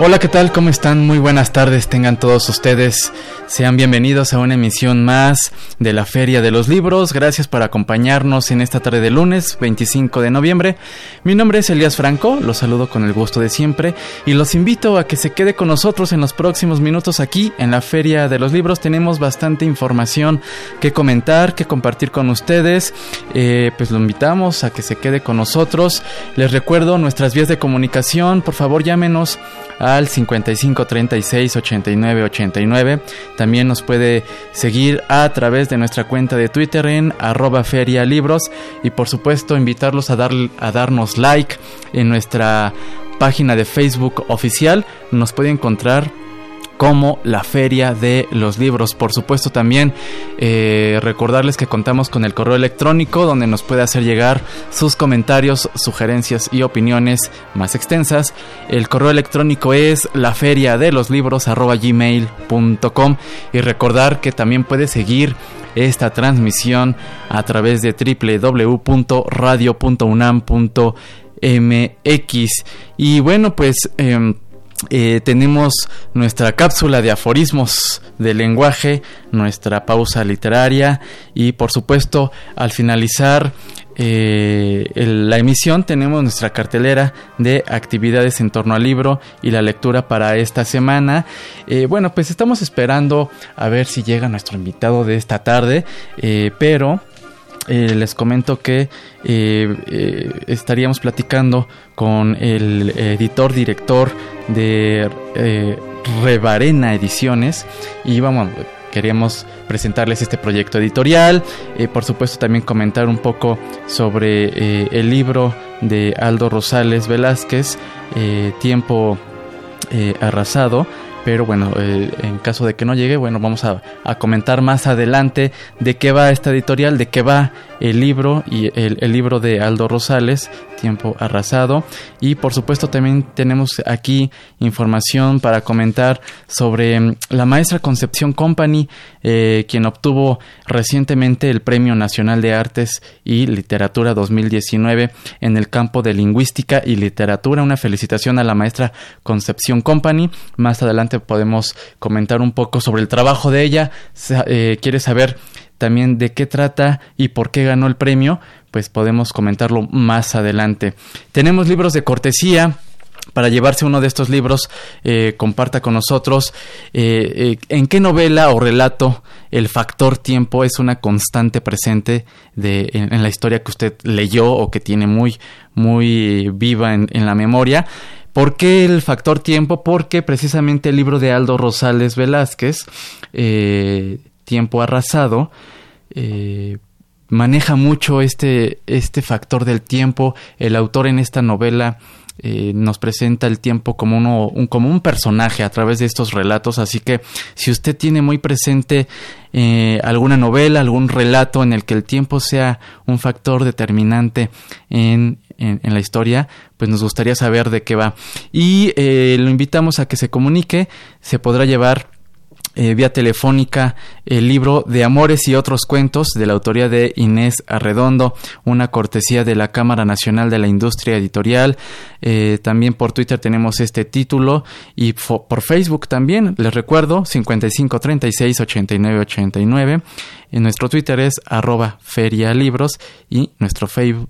Hola, ¿qué tal? ¿Cómo están? Muy buenas tardes, tengan todos ustedes. Sean bienvenidos a una emisión más de la Feria de los Libros. Gracias por acompañarnos en esta tarde de lunes 25 de noviembre. Mi nombre es Elías Franco, los saludo con el gusto de siempre y los invito a que se quede con nosotros en los próximos minutos aquí en la Feria de los Libros. Tenemos bastante información que comentar, que compartir con ustedes. Eh, pues lo invitamos a que se quede con nosotros. Les recuerdo nuestras vías de comunicación. Por favor, llámenos al 55 36 89 89. También nos puede seguir a través de nuestra cuenta de Twitter en arroba ferialibros y por supuesto invitarlos a, dar, a darnos like en nuestra página de Facebook oficial. Nos puede encontrar como la Feria de los Libros. Por supuesto también eh, recordarles que contamos con el correo electrónico donde nos puede hacer llegar sus comentarios, sugerencias y opiniones más extensas. El correo electrónico es la feria de los libros gmail.com y recordar que también puede seguir esta transmisión a través de www.radio.unam.mx y bueno pues em, eh, tenemos nuestra cápsula de aforismos del lenguaje, nuestra pausa literaria y por supuesto al finalizar eh, la emisión tenemos nuestra cartelera de actividades en torno al libro y la lectura para esta semana. Eh, bueno, pues estamos esperando a ver si llega nuestro invitado de esta tarde, pero eh, les comento que eh, eh, estaríamos platicando con el editor director de Revarena Ediciones y vamos queríamos presentarles este proyecto editorial, por supuesto también comentar un poco sobre el libro de Aldo Rosales Velázquez, Tiempo Arrasado, pero bueno, eh, en caso de que no llegue, bueno, vamos a, comentar más adelante de qué va esta editorial, de qué va el libro y el, libro de Aldo Rosales, Tiempo Arrasado. Y por supuesto también tenemos aquí información para comentar sobre mm, la maestra Concepción Company, eh, quien obtuvo recientemente el Premio Nacional de Artes y Literatura 2019 en el campo de lingüística y literatura. Una felicitación a la maestra Concepción Company. Más adelante podemos comentar un poco sobre el trabajo de ella. Eh, ¿Quiere saber también de qué trata y por qué ganó el premio? Pues podemos comentarlo más adelante. Tenemos libros de cortesía para llevarse uno de estos libros, eh, comparta con nosotros eh, en qué novela o relato el factor tiempo es una constante presente de, en, la historia que usted leyó o que tiene muy, muy viva en la memoria. ¿Por qué el factor tiempo? Porque precisamente el libro de Aldo Rosales Velázquez, eh, Tiempo Arrasado, eh, maneja mucho este, este factor del tiempo. El autor en esta novela eh, nos presenta el tiempo como, uno, un, como un personaje a través de estos relatos. Así que si usted tiene muy presente alguna novela, algún relato en el que el tiempo sea un factor determinante en, en, la historia, pues nos gustaría saber de qué va. Y eh, lo invitamos a que se comunique, se podrá llevar eh, vía telefónica el libro de Amores y otros cuentos de la autoría de Inés Arredondo, una cortesía de la Cámara Nacional de la Industria Editorial. Eh, también por Twitter tenemos este título y por Facebook también, les recuerdo, 55 36 89 89. En nuestro Twitter es arroba ferialibros y nuestro,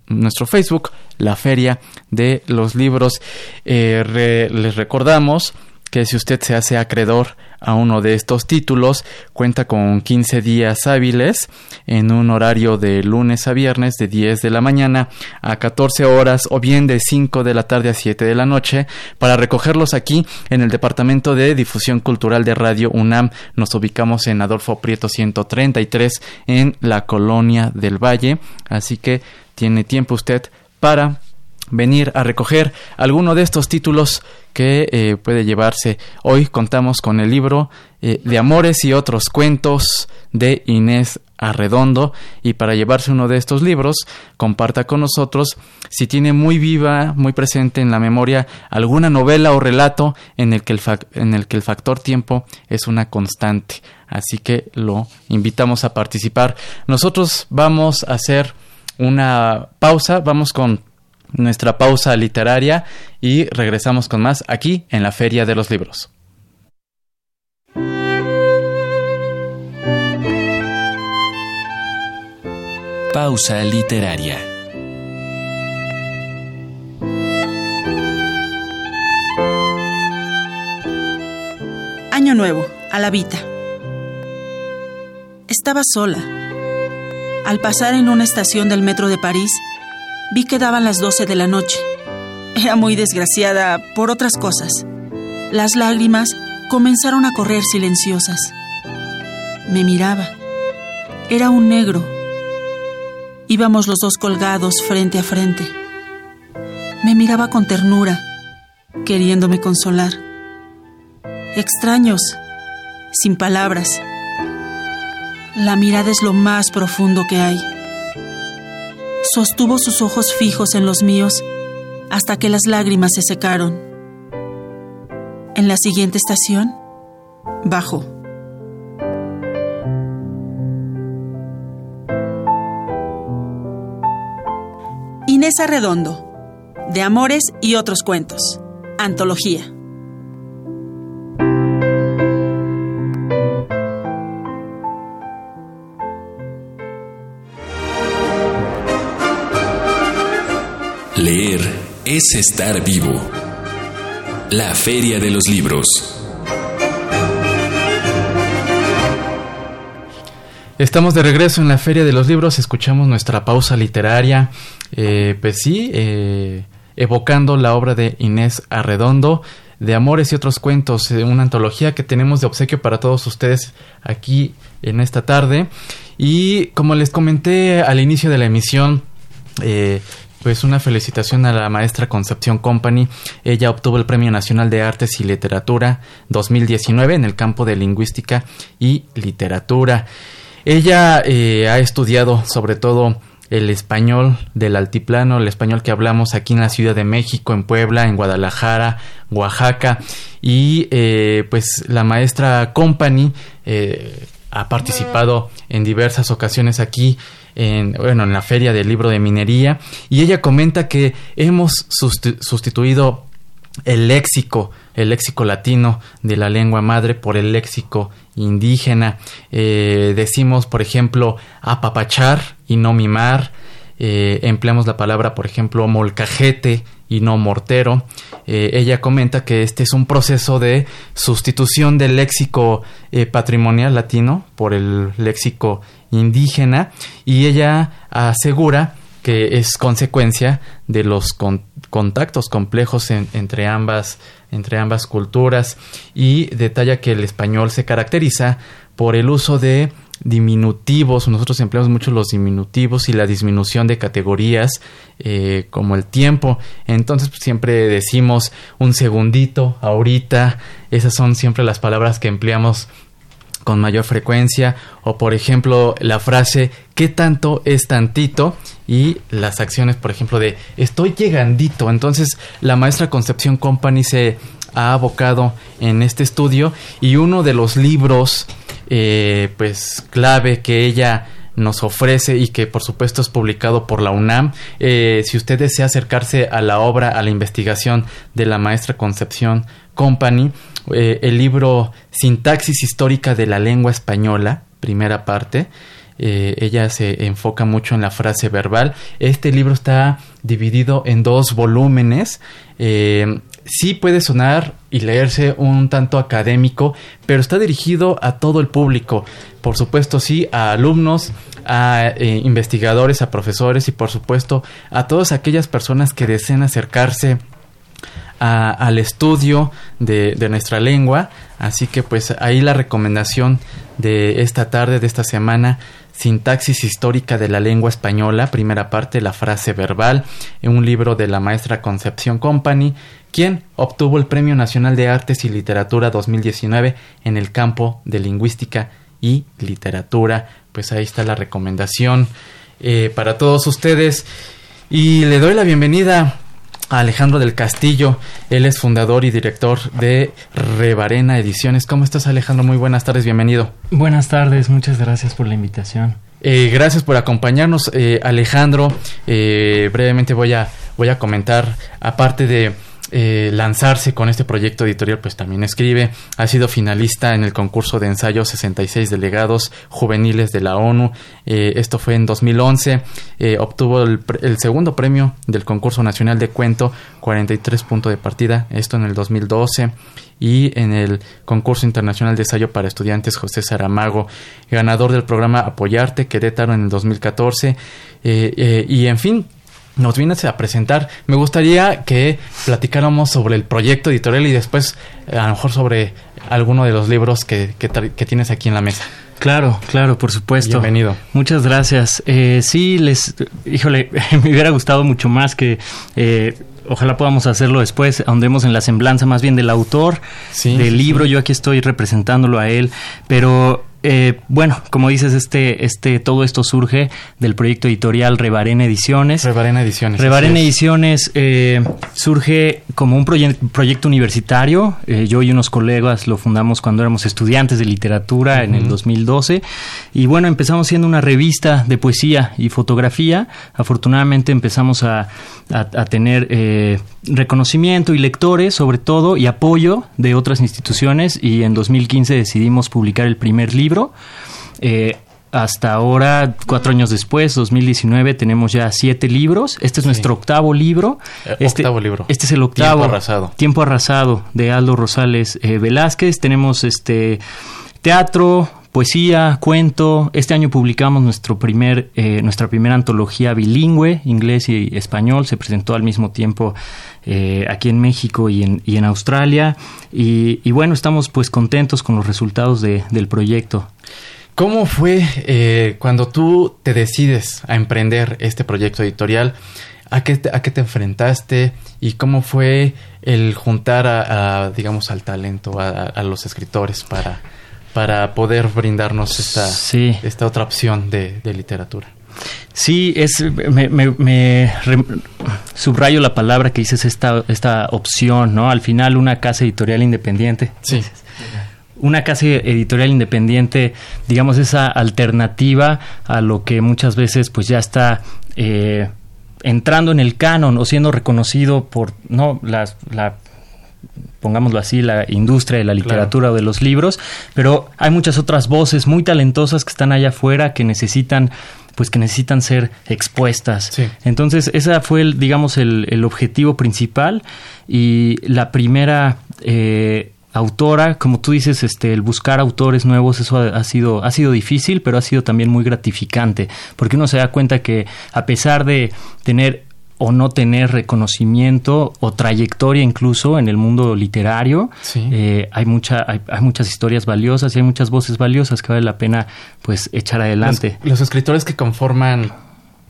nuestro Facebook, la Feria de los Libros. Eh, les recordamos que si usted se hace acreedor a uno de estos títulos, cuenta con 15 días hábiles en un horario de lunes a viernes de 10 de la mañana a 14 horas o bien de 5 de la tarde a 7 de la noche para recogerlos aquí en el Departamento de Difusión Cultural de Radio UNAM. Nos ubicamos en Adolfo Prieto 133 en la Colonia del Valle, así que tiene tiempo usted para venir a recoger alguno de estos títulos que eh, puede llevarse. Hoy contamos con el libro eh, de Amores y otros cuentos de Inés Arredondo y para llevarse uno de estos libros comparta con nosotros si tiene muy viva, muy presente en la memoria alguna novela o relato en el que el, en el, que el factor tiempo es una constante. Así que lo invitamos a participar. Nosotros vamos a hacer una pausa, vamos con nuestra pausa literaria y regresamos con más aquí en la Feria de los Libros. Pausa literaria. Año Nuevo, a la Vita. Estaba sola. Al pasar en una estación del metro de París, Vi que daban las doce de la noche. Era muy desgraciada por otras cosas. Las lágrimas comenzaron a correr silenciosas. Me miraba. Era un negro. Íbamos los dos colgados frente a frente. Me miraba con ternura, queriéndome consolar. Extraños, sin palabras. La mirada es lo más profundo que hay. Sostuvo sus ojos fijos en los míos hasta que las lágrimas se secaron. En la siguiente estación, bajó. Inés Arredondo, de Amores y otros cuentos. Antología. Es estar vivo. La Feria de los Libros. Estamos de regreso en la Feria de los Libros, escuchamos nuestra pausa literaria, eh, pues sí, eh, evocando la obra de Inés Arredondo, de Amores y otros cuentos, eh, una antología que tenemos de obsequio para todos ustedes aquí en esta tarde. Y como les comenté al inicio de la emisión, pues una felicitación a la maestra Concepción Company. Ella obtuvo el Premio Nacional de Artes y Literatura 2019 en el campo de lingüística y literatura. Ella eh, ha estudiado sobre todo el español del altiplano, el español que hablamos aquí en la Ciudad de México, en Puebla, en Guadalajara, Oaxaca. Y eh, pues la maestra Company eh, ha participado en diversas ocasiones aquí en, bueno, en la feria del libro de minería y ella comenta que hemos sustituido el léxico, el léxico latino de la lengua madre por el léxico indígena. Eh, decimos, por ejemplo, apapachar y no mimar. Eh, empleamos la palabra, por ejemplo, molcajete y no mortero. Eh, ella comenta que este es un proceso de sustitución del léxico patrimonial latino por el léxico indígena y ella asegura que es consecuencia de los contactos complejos entre, ambas, entre ambas culturas y detalla que el español se caracteriza por el uso de diminutivos, nosotros empleamos mucho los diminutivos y la disminución de categorías eh, como el tiempo, entonces pues, siempre decimos un segundito, ahorita, esas son siempre las palabras que empleamos con mayor frecuencia o por ejemplo la frase ¿qué tanto es tantito? y las acciones por ejemplo de estoy llegandito entonces la maestra Concepción Company se ha abocado en este estudio y uno de los libros eh, pues clave que ella nos ofrece y que por supuesto es publicado por la UNAM. Eh, si usted desea acercarse a la obra, a la investigación de la maestra Concepción Company, eh, el libro Sintaxis Histórica de la Lengua Española, primera parte. Eh, ella se enfoca mucho en la frase verbal. Este libro está dividido en dos volúmenes. Eh, sí puede sonar y leerse un tanto académico, pero está dirigido a todo el público. Por supuesto, sí, a alumnos, a investigadores, a profesores y por supuesto a todas aquellas personas que deseen acercarse al estudio de, nuestra lengua. Así que pues ahí la recomendación de esta tarde, de esta semana, Sintaxis histórica de la lengua española, primera parte, la frase verbal, en un libro de la maestra Concepción Company, quien obtuvo el Premio Nacional de Artes y Literatura 2019 en el campo de lingüística y literatura. Pues ahí está la recomendación eh, para todos ustedes. Y le doy la bienvenida a Alejandro del Castillo. Él es fundador y director de Rebarena Ediciones. ¿Cómo estás, Alejandro? Muy buenas tardes, bienvenido. Buenas tardes, muchas gracias por la invitación. Eh, gracias por acompañarnos, eh, Alejandro. brevemente voy a, voy a comentar, aparte de eh, lanzarse con este proyecto editorial, pues también escribe. Ha sido finalista en el concurso de ensayo 66 delegados juveniles de la ONU. Eh, esto fue en 2011. Eh, obtuvo el, segundo premio del concurso nacional de cuento, 43 puntos de partida. Esto en el 2012 y en el concurso internacional de ensayo para estudiantes José Saramago, ganador del programa Apoyarte Querétaro en el 2014 y en fin nos vienes a presentar. Me gustaría que platicáramos sobre el proyecto editorial y después eh, a lo mejor sobre alguno de los libros que, que, tienes aquí en la mesa. Claro, claro, por supuesto. Bienvenido. Muchas gracias. Eh, sí, les, híjole, me hubiera gustado mucho más que eh, ojalá podamos hacerlo después, ahondemos en la semblanza más bien del autor del libro, yo aquí estoy representándolo a él, pero eh, bueno, como dices, este, este, todo esto surge del proyecto editorial Rebarena Ediciones. Rebarena Ediciones. Rebarena Ediciones eh, surge como un proyecto universitario. Eh, yo y unos colegas lo fundamos cuando éramos estudiantes de literatura en el 2012. Y bueno, empezamos siendo una revista de poesía y fotografía. Afortunadamente empezamos a, a tener reconocimiento y lectores, sobre todo, y apoyo de otras instituciones. Y en 2015 decidimos publicar el primer libro eh, hasta ahora, cuatro años después, 2019, tenemos ya siete libros. Este es nuestro octavo libro. Eh, este, octavo libro. Este es el octavo. Tiempo arrasado. Tiempo arrasado de Aldo Rosales eh, Velázquez. Tenemos este teatro, poesía, cuento. Este año publicamos nuestro primer, nuestra primera antología bilingüe, inglés y español. Se presentó al mismo tiempo eh, aquí en México y en, y en Australia. Y, bueno, estamos pues contentos con los resultados del proyecto. ¿Cómo fue eh, cuando tú te decides a emprender este proyecto editorial? ¿A qué te, a qué te enfrentaste? ¿Y cómo fue el juntar a, digamos, al talento, a, los escritores para, para poder brindarnos esta, esta otra opción de literatura? Sí, es, me, subrayo la palabra que dices, esta, esta opción, ¿no? Al final una casa editorial independiente. Sí. Una casa editorial independiente, digamos, esa alternativa a lo que muchas veces pues ya está eh, entrando en el canon o siendo reconocido por, ¿no? Las, la pongámoslo así, la industria de la literatura o de los libros, pero hay muchas otras voces muy talentosas que están allá afuera que necesitan pues que necesitan ser expuestas. Entonces, ese fue, el, digamos, el, el, objetivo principal y la primera eh, autora, como tú dices, este, el buscar autores nuevos, eso ha, sido, ha sido difícil, pero ha sido también muy gratificante, porque uno se da cuenta que a pesar de tener o no tener reconocimiento o trayectoria incluso en el mundo literario. Eh, hay, mucha, hay, muchas historias valiosas y hay muchas voces valiosas que vale la pena pues echar adelante. Los, escritores que conforman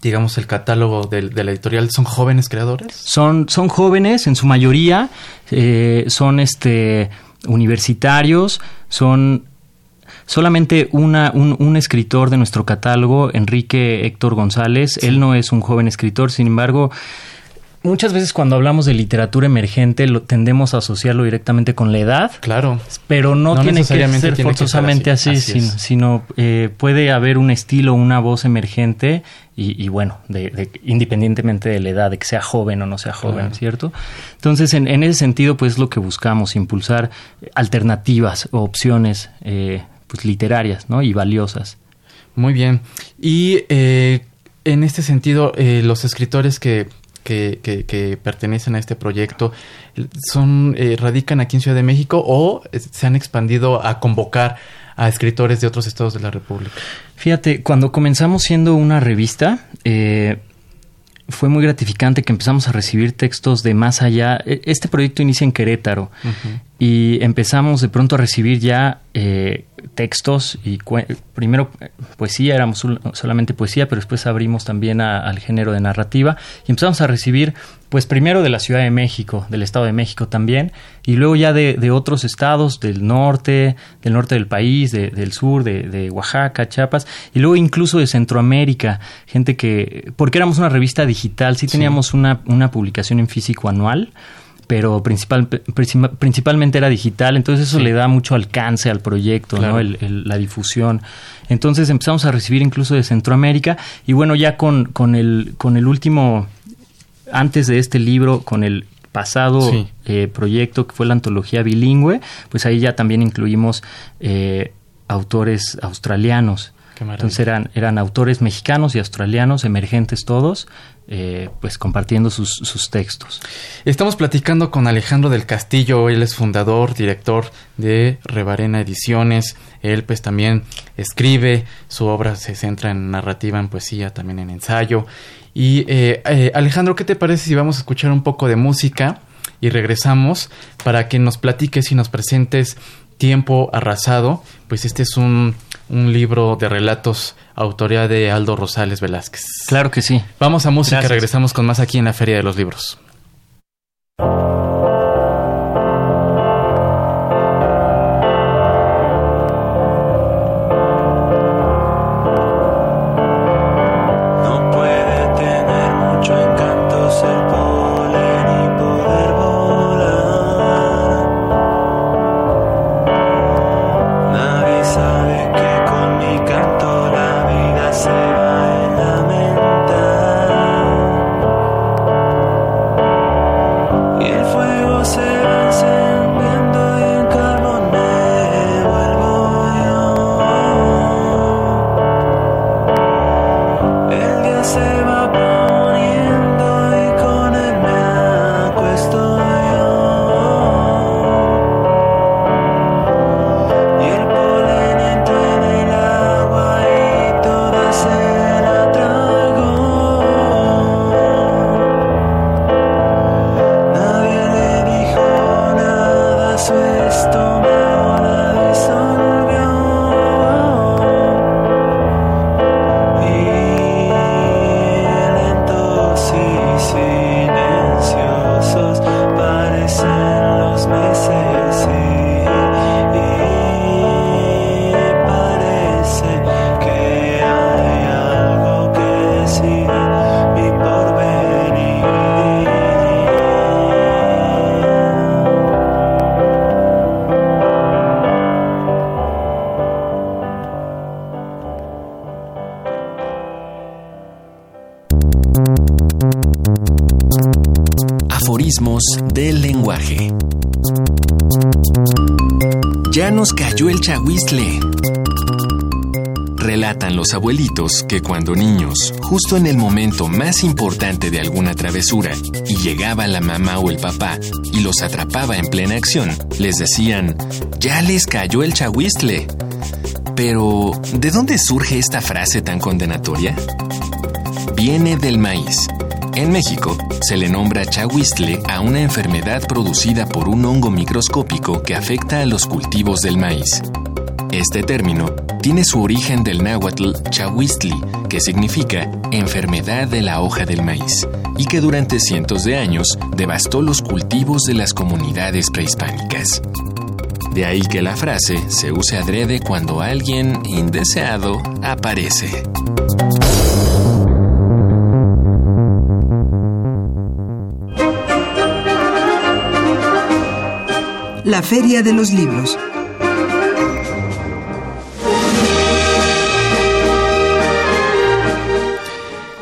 digamos, el catálogo de, la editorial, ¿son jóvenes creadores? Son, son jóvenes, en su mayoría, eh, son este universitarios, son solamente una, un, escritor de nuestro catálogo, Enrique Héctor González. Él no es un joven escritor, sin embargo, muchas veces cuando hablamos de literatura emergente lo tendemos a asociarlo directamente con la edad. Claro. Pero no, tiene que ser forzosamente así, sino, eh, puede haber un estilo, una voz emergente y, bueno, de, independientemente de la edad, de que sea joven o no sea joven, ¿cierto? Entonces, en, ese sentido, pues es lo que buscamos, impulsar alternativas o opciones eh, pues, literarias ¿no? y valiosas. Muy bien. Y eh, en este sentido, eh, los escritores que, que, que, pertenecen a este proyecto son eh, radican aquí en Ciudad de México o se han expandido a convocar a escritores de otros estados de la República. Fíjate, cuando comenzamos siendo una revista, eh, fue muy gratificante que empezamos a recibir textos de más allá. E, este proyecto inicia en Querétaro y empezamos de pronto a recibir ya eh, textos y primero eh, poesía, éramos solamente poesía, pero después abrimos también al género de narrativa y empezamos a recibir, pues primero de la Ciudad de México, del Estado de México también, y luego ya de, otros estados, del norte, del norte del país, del sur, de, Oaxaca, Chiapas, y luego incluso de Centroamérica, gente que, porque éramos una revista digital, sí teníamos Una, una publicación en físico anual, pero principal, principalmente era digital, entonces eso le da mucho alcance al proyecto, ¿no? la difusión. Entonces empezamos a recibir incluso de Centroamérica y bueno, ya con, con, el, con el último, antes de este libro, con el pasado eh, proyecto que fue la antología bilingüe, pues ahí ya también incluimos eh, autores australianos. Entonces eran, eran autores mexicanos y australianos, emergentes todos, eh, pues compartiendo sus, textos. Estamos platicando con Alejandro del Castillo, él es fundador, director de Rebarena Ediciones, él pues también escribe, su obra se centra en narrativa, en poesía, también en ensayo. Y eh, eh, Alejandro, ¿qué te parece si vamos a escuchar un poco de música y regresamos para que nos platiques y nos presentes Tiempo Arrasado? Pues este es un un libro de relatos autoría de Aldo Rosales Velázquez. Claro que sí. Vamos a música, regresamos con más aquí en la Feria de los Libros. El chahuizle. Relatan los abuelitos que cuando niños, justo en el momento más importante de alguna travesura, y llegaba la mamá o el papá y los atrapaba en plena acción, les decían, ya les cayó el chahuizle. Pero, ¿de dónde surge esta frase tan condenatoria? Viene del maíz. En México, se le nombra chahuistle a una enfermedad producida por un hongo microscópico que afecta a los cultivos del maíz. Este término tiene su origen del náhuatl chahuistli, que significa enfermedad de la hoja del maíz, y que durante cientos de años devastó los cultivos de las comunidades prehispánicas. De ahí que la frase se use adrede cuando alguien indeseado aparece. La Feria de los Libros.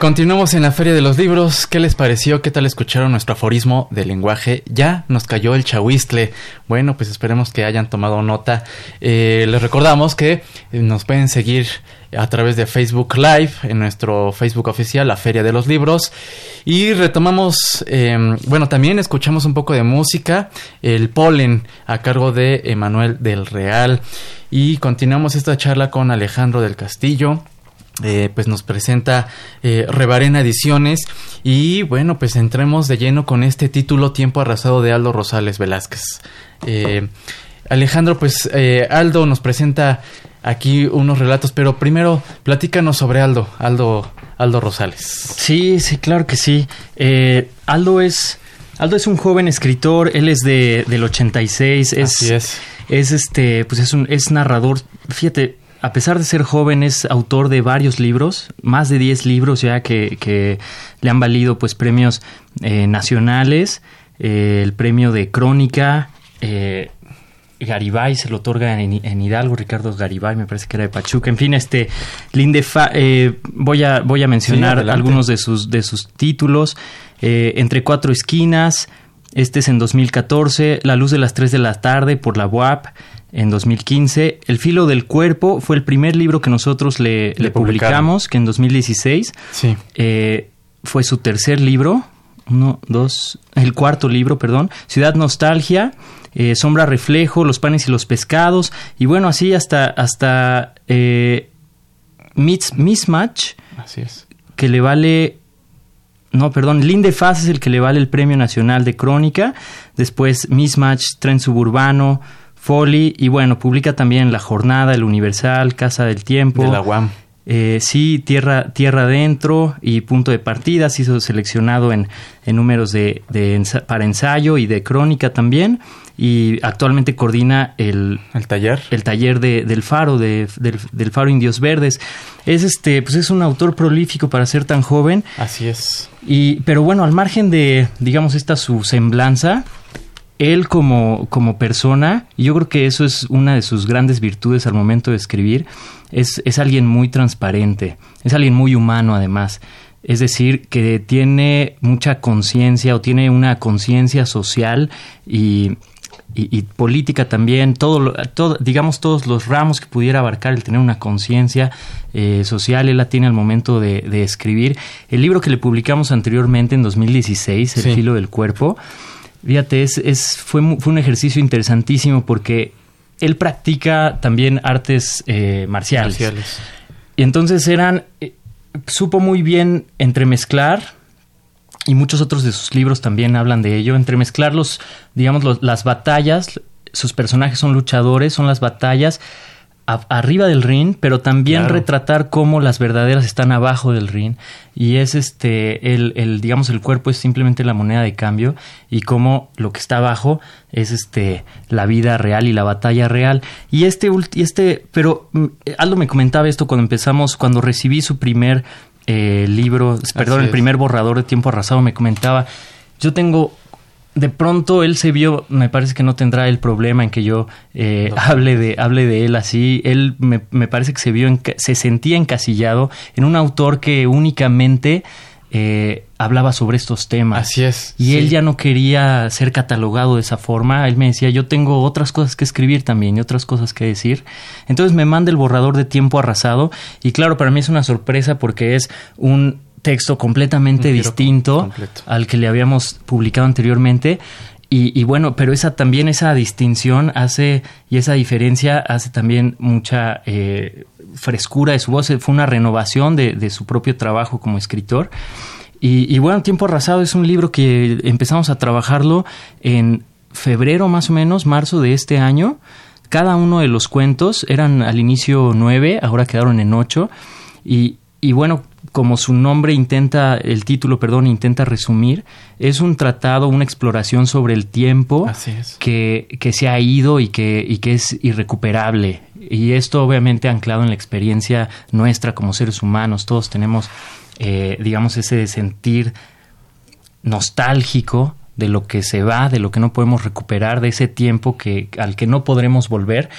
Continuamos en la Feria de los Libros. ¿Qué les pareció? ¿Qué tal escucharon nuestro aforismo de lenguaje? Ya nos cayó el chahuistle. Bueno, pues esperemos que hayan tomado nota. Eh, les recordamos que nos pueden seguir a través de Facebook Live, en nuestro Facebook oficial, la Feria de los Libros. Y retomamos, em, bueno, también escuchamos un poco de música, el polen, a cargo de Emanuel del Real. Y continuamos esta charla con Alejandro del Castillo. Eh, pues nos presenta eh, Rebarena Ediciones y bueno pues entremos de lleno con este título Tiempo arrasado de Aldo Rosales Velázquez eh, Alejandro, pues eh, Aldo nos presenta aquí unos relatos, pero primero platícanos sobre Aldo, Aldo, Aldo Rosales. Sí, sí, claro que sí. Eh, Aldo es Aldo es un joven escritor, él es de, del 86, es, Así es. es este, pues es un, es narrador, fíjate, a pesar de ser joven, es autor de varios libros, más de 10 libros ya que, que le han valido pues premios eh, nacionales, eh, el premio de crónica, eh, Garibay se lo otorga en, en, Hidalgo, Ricardo Garibay, me parece que era de Pachuca. En fin, este Linde eh, voy a voy a mencionar sí, algunos de sus de sus títulos. Eh, Entre cuatro esquinas, este es en 2014, La luz de las 3 de la tarde por la UAP en 2015. El filo del cuerpo fue el primer libro que nosotros le, le, le publicamos, que en 2016. Sí. Eh, fue su tercer libro, uno, dos, el cuarto libro, perdón, Ciudad Nostalgia, eh, Sombra Reflejo, Los Panes y los Pescados, y bueno, así hasta, hasta eh, Mismatch, así es. que le vale, no, perdón, Linde Faz es el que le vale el Premio Nacional de Crónica, después Mismatch, Tren Suburbano, Folly, y bueno, publica también La Jornada, El Universal, Casa del Tiempo. De la UAM. Eh, sí, Tierra, tierra Adentro y Punto de Partida, ha sido seleccionado en, en números de, de ensa para ensayo y de crónica también. Y actualmente coordina el, el taller, el taller de, del Faro, de, del, del, Faro Indios Verdes. Es este, pues es un autor prolífico para ser tan joven. Así es. Y, pero bueno, al margen de, digamos, esta su semblanza, él como, como persona, y yo creo que eso es una de sus grandes virtudes al momento de escribir, es, es alguien muy transparente, es alguien muy humano además. Es decir, que tiene mucha conciencia o tiene una conciencia social y, y, y, política también, todo, todo, digamos todos los ramos que pudiera abarcar el tener una conciencia eh, social, él la tiene al momento de, de, escribir. El libro que le publicamos anteriormente en 2016, El sí. filo del cuerpo, Fíjate, es, es, fue, fue un ejercicio interesantísimo porque él practica también artes eh, marciales. marciales. Y entonces eran, eh, supo muy bien entremezclar, y muchos otros de sus libros también hablan de ello, entremezclar los, digamos, los, las batallas, sus personajes son luchadores, son las batallas arriba del ring, pero también claro. retratar cómo las verdaderas están abajo del ring. Y es este el, el, digamos el cuerpo es simplemente la moneda de cambio y cómo lo que está abajo es este la vida real y la batalla real. Y este y este pero Aldo me comentaba esto cuando empezamos cuando recibí su primer eh, libro perdón Así el primer borrador de tiempo arrasado me comentaba yo tengo de pronto él se vio, me parece que no tendrá el problema en que yo eh, no. hable, de, hable de él así. Él me, me parece que se vio, se sentía encasillado en un autor que únicamente eh, hablaba sobre estos temas. Así es. Y sí. él ya no quería ser catalogado de esa forma. Él me decía, yo tengo otras cosas que escribir también y otras cosas que decir. Entonces me manda el borrador de tiempo arrasado. Y claro, para mí es una sorpresa porque es un texto completamente Un distinto completo. al que le habíamos publicado anteriormente. Y, y, bueno, pero esa también esa distinción hace y esa diferencia hace también mucha eh, frescura de su voz. Fue una renovación de, de su propio trabajo como escritor. Y, y, bueno, Tiempo Arrasado es un libro que empezamos a trabajarlo en febrero más o menos, marzo de este año. Cada uno de los cuentos eran al inicio nueve, ahora quedaron en ocho. Y, y bueno, como su nombre intenta, el título, perdón, intenta resumir, es un tratado, una exploración sobre el tiempo que, que, se ha ido y que, y que es irrecuperable. Y esto obviamente anclado en la experiencia nuestra como seres humanos. Todos tenemos, eh, digamos, ese sentir nostálgico de lo que se va, de lo que no podemos recuperar, de ese tiempo que, al que no podremos volver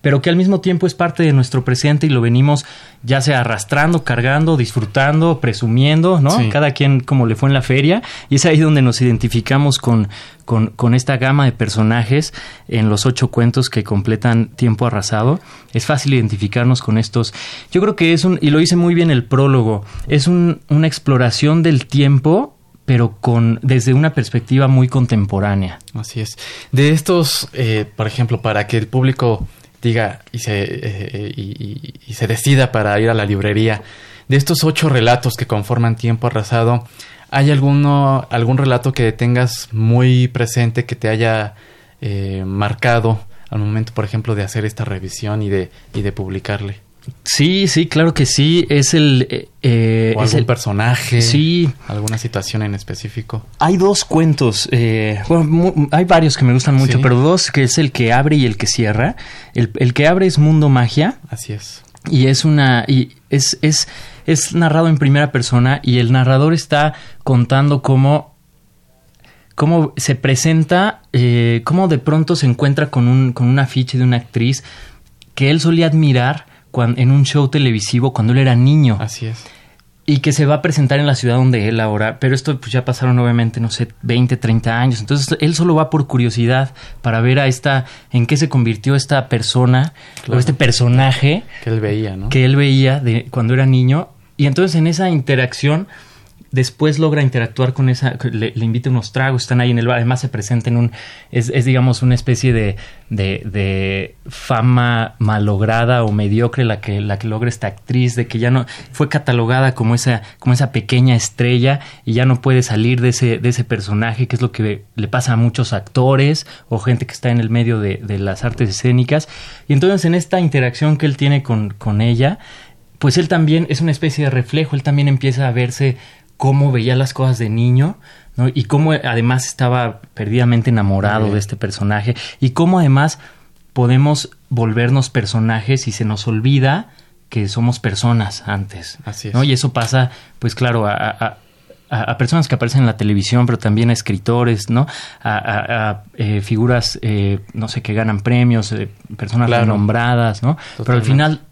pero que al mismo tiempo es parte de nuestro presente y lo venimos ya sea arrastrando, cargando, disfrutando, presumiendo, ¿no? Sí. Cada quien como le fue en la feria y es ahí donde nos identificamos con, con, con, esta gama de personajes en los ocho cuentos que completan Tiempo Arrasado. Es fácil identificarnos con estos. Yo creo que es un, y lo hice muy bien el prólogo, es un, una exploración del tiempo pero con desde una perspectiva muy contemporánea. Así es. De estos, eh, por ejemplo, para que el público diga y se, eh, y, y se decida para ir a la librería. De estos ocho relatos que conforman Tiempo Arrasado, ¿hay alguno, algún relato que tengas muy presente que te haya eh, marcado al momento, por ejemplo, de hacer esta revisión y de, y de publicarle? Sí, sí, claro que sí. Es el. Eh, eh ¿O es el personaje. Sí. ¿Alguna situación en específico? Hay dos cuentos. Eh, bueno, hay varios que me gustan mucho, pero dos que es el que abre y el que cierra. El, el, que abre es Mundo Magia. Así es. Y es una. Y es, es, es narrado en primera persona y el narrador está contando cómo cómo se presenta, eh, cómo de pronto se encuentra con un, con un afiche de una actriz que él solía admirar en un show televisivo cuando él era niño. Así es. Y que se va a presentar en la ciudad donde él ahora, pero esto pues ya pasaron obviamente, no sé, 20, 30 años. Entonces él solo va por curiosidad para ver a esta, en qué se convirtió esta persona o este personaje. Que él veía, ¿no? Que él veía de cuando era niño. Y entonces en esa interacción después logra interactuar con esa, le, invita unos tragos, están ahí en el bar, además se presenta en un, es, digamos una especie de, de, fama malograda o mediocre la que, la que logra esta actriz, de que ya no, fue catalogada como esa, como esa pequeña estrella y ya no puede salir de ese, de ese personaje, que es lo que le pasa a muchos actores o gente que está en el medio de, de las artes escénicas. Y entonces en esta interacción que él tiene con, con ella, pues él también es una especie de reflejo, él también empieza a verse cómo veía las cosas de niño, ¿no? Y cómo además estaba perdidamente enamorado de este personaje y cómo además podemos volvernos personajes y se nos olvida que somos personas antes. Así es. ¿no? Y eso pasa, pues claro, a, personas que aparecen en la televisión, pero también a escritores, ¿no? A, eh, figuras, eh, no sé, que ganan premios, eh, personas renombradas, ¿no? Pero al final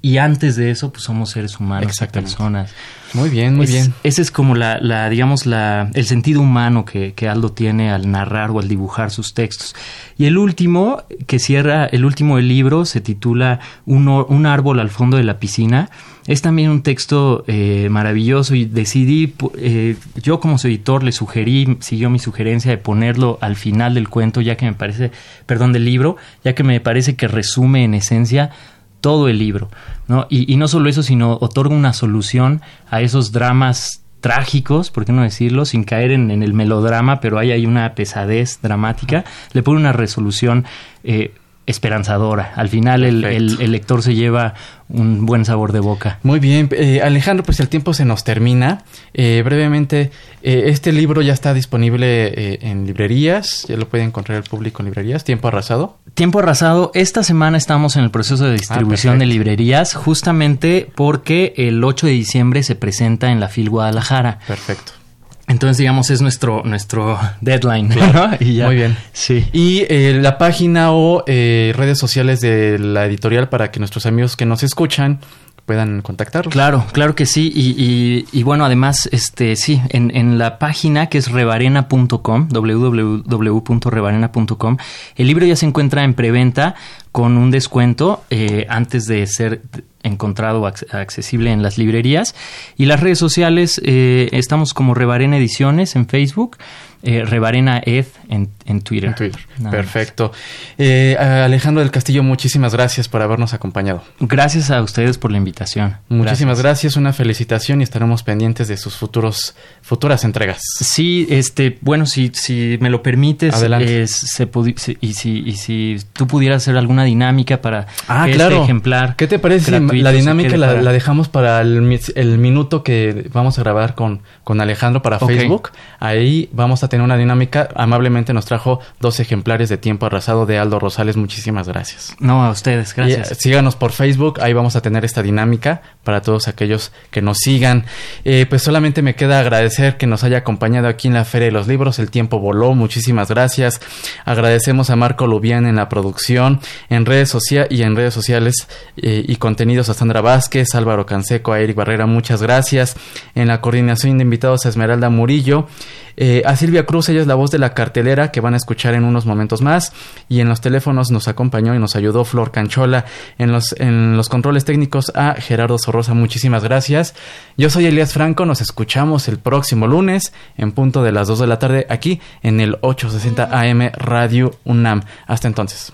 y antes de eso, pues somos seres humanos, personas. Muy bien, muy bien. Ese es como la, la digamos, la, el sentido humano que, que, Aldo tiene al narrar o al dibujar sus textos. Y el último, que cierra, el último del libro, se titula Un, un árbol al fondo de la piscina. Es también un texto eh, maravilloso y decidí, eh, yo como su editor le sugerí, siguió mi sugerencia de ponerlo al final del cuento, ya que me parece, perdón, del libro, ya que me parece que resume en esencia todo el libro, ¿no? Y, no solo eso, sino otorga una solución a esos dramas trágicos, por qué no decirlo, sin caer en, el melodrama, pero hay, hay una pesadez dramática, le pone una resolución eh, esperanzadora. Al final el, el, lector se lleva un buen sabor de boca. Muy bien, eh, Alejandro, pues el tiempo se nos termina. Eh, brevemente, eh, este libro ya está disponible en librerías, ya lo puede encontrar el público en librerías, Tiempo Arrasado. Tiempo Arrasado, esta semana estamos en el proceso de distribución ah, de librerías, justamente porque el 8 de diciembre se presenta en la FIL Guadalajara. Perfecto. Entonces, digamos, es nuestro, nuestro deadline. Muy bien. Sí. Y eh, la página o eh, redes sociales de la editorial para que nuestros amigos que nos escuchan puedan contactarlos. Claro, claro que sí. Y, y, bueno, además, este sí, en, en la página que es revarena.com, www.revarena.com, el libro ya se encuentra en preventa con un descuento eh, antes de ser encontrado accesible en las librerías. Y las redes sociales, eh, estamos como Revarena Ediciones en Facebook eh, Revarena Ed en, Twitter. Perfecto. Eh, Alejandro del Castillo, muchísimas gracias por habernos acompañado. Gracias a ustedes por la invitación. Muchísimas gracias. una felicitación y estaremos pendientes de sus futuros futuras entregas. Sí, este, bueno, si, si me lo permites, Adelante. se, y, si, y si tú pudieras hacer alguna dinámica para ah, este claro. ejemplar. ¿Qué te parece si la dinámica la, la, dejamos para el, el, minuto que vamos a grabar con, con Alejandro para Facebook? Ahí vamos a tener una dinámica. Amablemente nos trajo dos ejemplares de Tiempo Arrasado de Aldo Rosales. Muchísimas gracias. No, a ustedes, gracias. Eh, síganos por Facebook, ahí vamos a tener esta dinámica para todos aquellos que nos sigan. Eh, pues solamente me queda agradecer que nos haya acompañado aquí en la Feria de los Libros. El tiempo voló, muchísimas gracias. Agradecemos a Marco Lubián en la producción, en redes sociales y en redes sociales eh, y contenidos a Sandra Vázquez, Álvaro Canseco, a Eric Barrera, muchas gracias. En la coordinación de invitados a Esmeralda Murillo. Eh, a Silvia Cruz, ella es la voz de la cartelera que van a escuchar en unos momentos más. Y en los teléfonos nos acompañó y nos ayudó Flor Canchola. En los, en los controles técnicos a Gerardo Sorrosa, muchísimas gracias. Yo soy Elías Franco, nos escuchamos el próximo lunes en punto de las 2 de la tarde aquí en el 860 AM Radio UNAM. Hasta entonces.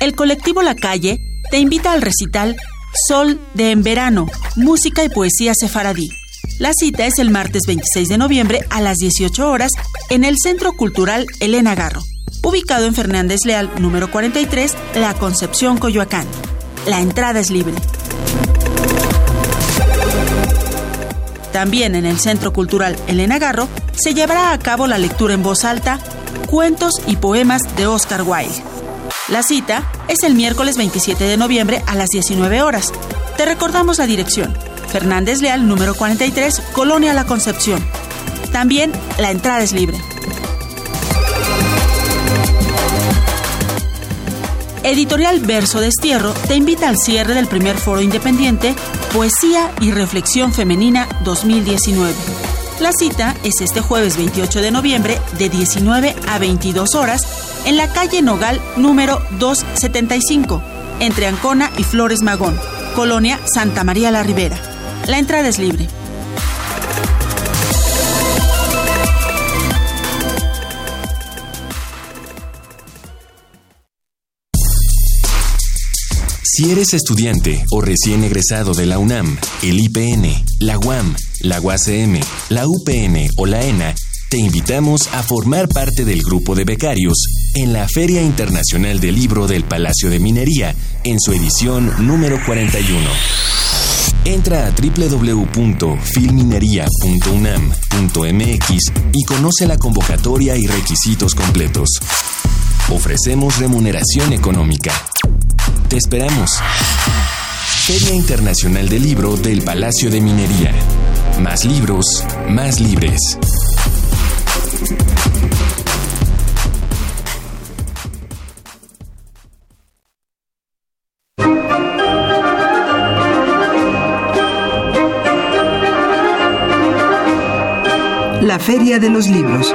El colectivo La Calle te invita al recital Sol de en verano, música y poesía sefaradí. La cita es el martes 26 de noviembre a las 18 horas en el Centro Cultural Elena Garro, ubicado en Fernández Leal, número 43, La Concepción, Coyoacán. La entrada es libre. También en el Centro Cultural Elena Garro se llevará a cabo la lectura en voz alta Cuentos y Poemas de Oscar Wilde. La cita es el miércoles 27 de noviembre a las 19 horas. Te recordamos la dirección. Fernández Leal, número 43, Colonia La Concepción. También la entrada es libre. Editorial Verso Destierro te invita al cierre del primer foro independiente Poesía y Reflexión Femenina 2019. La cita es este jueves 28 de noviembre de 19 a 22 horas en la calle Nogal número 275, entre Ancona y Flores Magón, Colonia Santa María la Ribera. La entrada es libre. Si eres estudiante o recién egresado de la UNAM, el IPN, la UAM, la UACM, la UPN o la ENA, te invitamos a formar parte del grupo de becarios en la Feria Internacional del Libro del Palacio de Minería en su edición número 41. Entra a www.filminería.unam.mx y conoce la convocatoria y requisitos completos. Ofrecemos remuneración económica. Te esperamos. Feria Internacional del Libro del Palacio de Minería. Más libros, más libres. La Feria de los Libros.